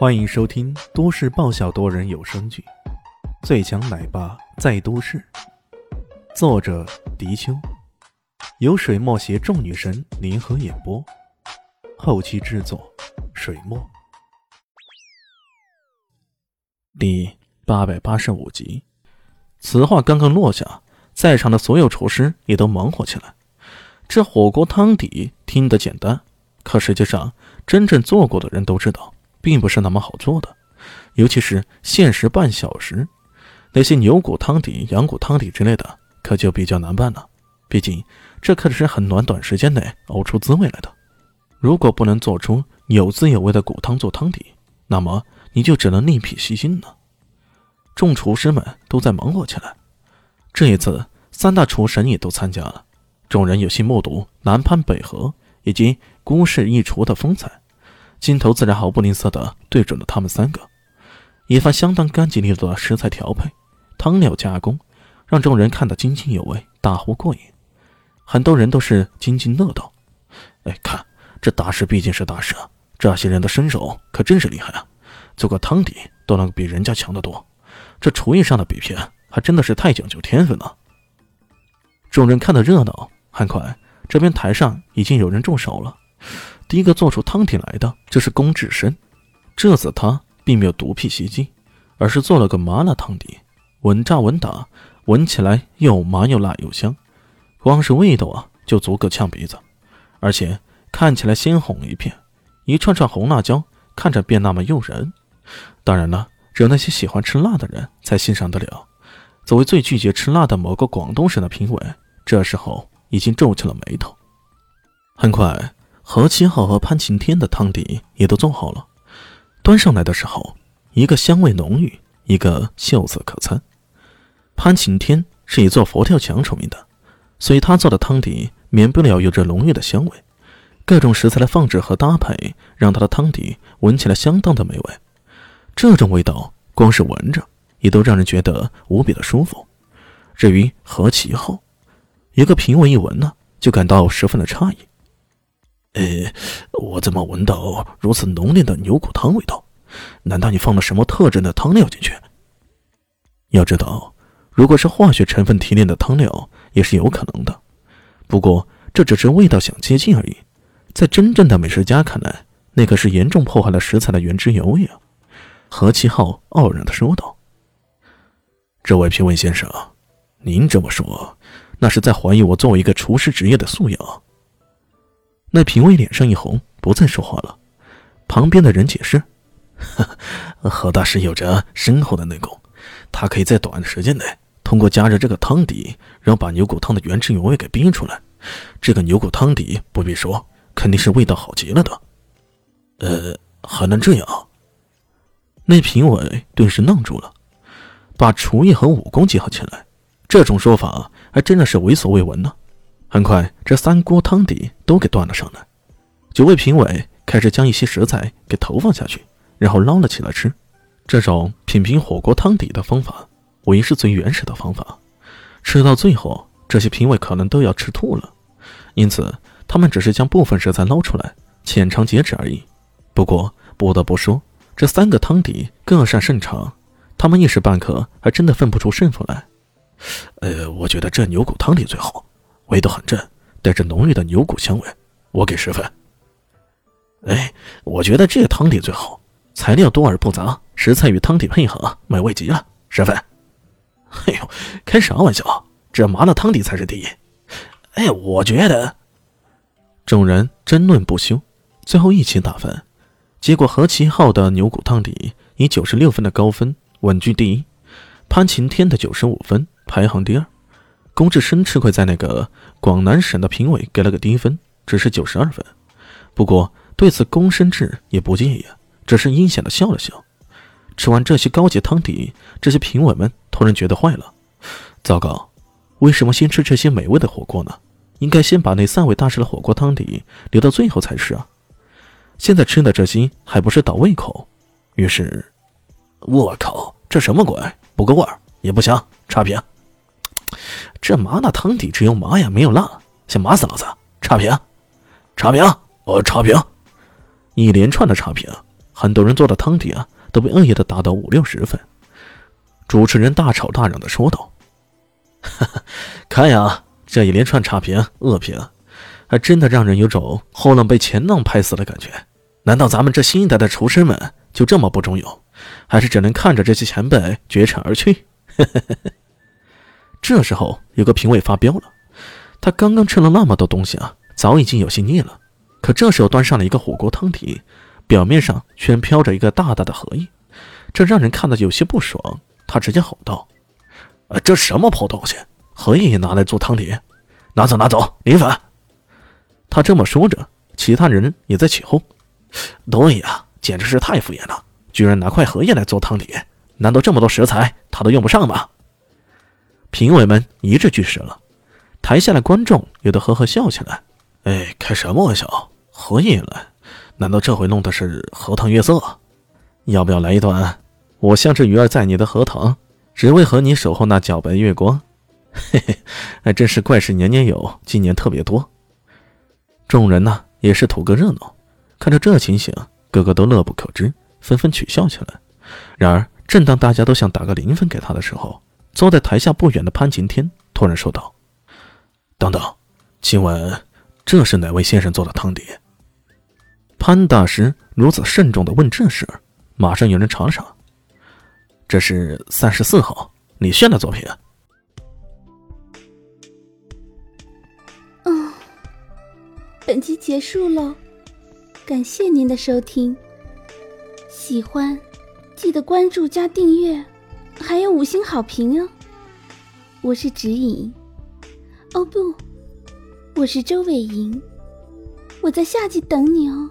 欢迎收听都市爆笑多人有声剧《最强奶爸在都市》，作者：迪秋，由水墨携众女神联合演播，后期制作：水墨。第八百八十五集，此话刚刚落下，在场的所有厨师也都忙活起来。这火锅汤底听得简单，可实际上真正做过的人都知道。并不是那么好做的，尤其是限时半小时，那些牛骨汤底、羊骨汤底之类的，可就比较难办了。毕竟这可是很短短时间内熬出滋味来的。如果不能做出有滋有味的骨汤做汤底，那么你就只能另辟蹊径了。众厨师们都在忙活起来。这一次，三大厨神也都参加了，众人有幸目睹南攀北合以及孤氏一厨的风采。镜头自然毫不吝啬地对准了他们三个，一番相当干净利落的食材调配、汤料加工，让众人看得津津有味，大呼过瘾。很多人都是津津乐道。哎，看这大师毕竟是大师啊，这些人的身手可真是厉害啊，做个汤底都能比人家强得多。这厨艺上的比拼还真的是太讲究天分了。众人看得热闹，很快这边台上已经有人动手了。第一个做出汤底来的就是龚志深，这次他并没有独辟蹊径，而是做了个麻辣汤底，稳扎稳打，闻起来又麻又辣又香，光是味道啊就足够呛鼻子，而且看起来鲜红一片，一串串红辣椒看着便那么诱人。当然了，只有那些喜欢吃辣的人才欣赏得了。作为最拒绝吃辣的某个广东省的评委，这时候已经皱起了眉头。很快。何七号和潘晴天的汤底也都做好了，端上来的时候，一个香味浓郁，一个秀色可餐。潘晴天是以做佛跳墙出名的，所以他做的汤底免不了有着浓郁的香味。各种食材的放置和搭配，让他的汤底闻起来相当的美味。这种味道，光是闻着也都让人觉得无比的舒服。至于何其后，一个评委一闻呢，就感到十分的诧异。呃，我怎么闻到如此浓烈的牛骨汤味道？难道你放了什么特征的汤料进去？要知道，如果是化学成分提炼的汤料，也是有可能的。不过这只是味道想接近而已，在真正的美食家看来，那可是严重破坏了食材的原汁原味啊！何其浩傲然的说道：“这位评委先生，您这么说，那是在怀疑我作为一个厨师职业的素养。”那评委脸上一红，不再说话了。旁边的人解释：“ 何大师有着深厚的内功，他可以在短的时间内通过加热这个汤底，然后把牛骨汤的原汁原味给逼出来。这个牛骨汤底不必说，肯定是味道好极了的。呃，还能这样？”那评委顿时愣住了，把厨艺和武功结合起来，这种说法还真的是闻所未闻呢。很快，这三锅汤底都给端了上来。九位评委开始将一些食材给投放下去，然后捞了起来吃。这种品评火锅汤底的方法，无疑是最原始的方法。吃到最后，这些评委可能都要吃吐了。因此，他们只是将部分食材捞出来，浅尝辄止而已。不过，不得不说，这三个汤底各擅胜场，他们一时半刻还真的分不出胜负来。呃，我觉得这牛骨汤底最好。味道很正，带着浓郁的牛骨香味，我给十分。哎，我觉得这个汤底最好，材料多而不杂，食材与汤底配合，美味极了，十分。哎呦，开啥玩笑？这麻辣汤底才是第一。哎，我觉得。众人争论不休，最后一起打分，结果何其浩的牛骨汤底以九十六分的高分稳居第一，潘晴天的九十五分排行第二。龚志深吃亏在那个广南省的评委给了个低分，只是九十二分。不过对此龚深志也不介意，只是阴险的笑了笑。吃完这些高级汤底，这些评委们突然觉得坏了：糟糕，为什么先吃这些美味的火锅呢？应该先把那三位大师的火锅汤底留到最后才是啊！现在吃的这些还不是倒胃口。于是，我靠，这什么鬼？不够味儿，也不香，差评。这麻辣汤底只有麻呀，没有辣，想麻死老子！差评，差评，我差评！一连串的差评，很多人做的汤底啊都被恶意的打到五六十分。主持人大吵大嚷的说道：“，看呀，这一连串差评恶评，还真的让人有种后浪被前浪拍死的感觉。难道咱们这新一代的厨师们就这么不中用，还是只能看着这些前辈绝尘而去？” 这时候，有个评委发飙了。他刚刚吃了那么多东西啊，早已经有些腻了。可这时候端上了一个火锅汤底，表面上却飘着一个大大的荷叶，这让人看得有些不爽。他直接吼道：“啊，这什么破东西？荷叶也拿来做汤底？拿走，拿走，米粉！”他这么说着，其他人也在起哄：“对呀，简直是太敷衍了，居然拿块荷叶来做汤底！难道这么多食材他都用不上吗？”评委们一致拒食了。台下的观众有的呵呵笑起来。哎，开什么玩笑？合影来？难道这回弄的是荷塘月色？要不要来一段？我像只鱼儿在你的荷塘，只为和你守候那皎白月光。嘿嘿，还真是怪事年年有，今年特别多。众人呢也是图个热闹，看着这情形，个个都乐不可支，纷纷取笑起来。然而，正当大家都想打个零分给他的时候，坐在台下不远的潘晴天突然说道：“等等，请问这是哪位先生做的汤碟？”潘大师如此慎重的问这事，马上有人查了查，这是三十四号李炫的作品。嗯，本集结束喽，感谢您的收听，喜欢记得关注加订阅。还有五星好评哦！我是指引，哦不，我是周伟莹，我在下集等你哦。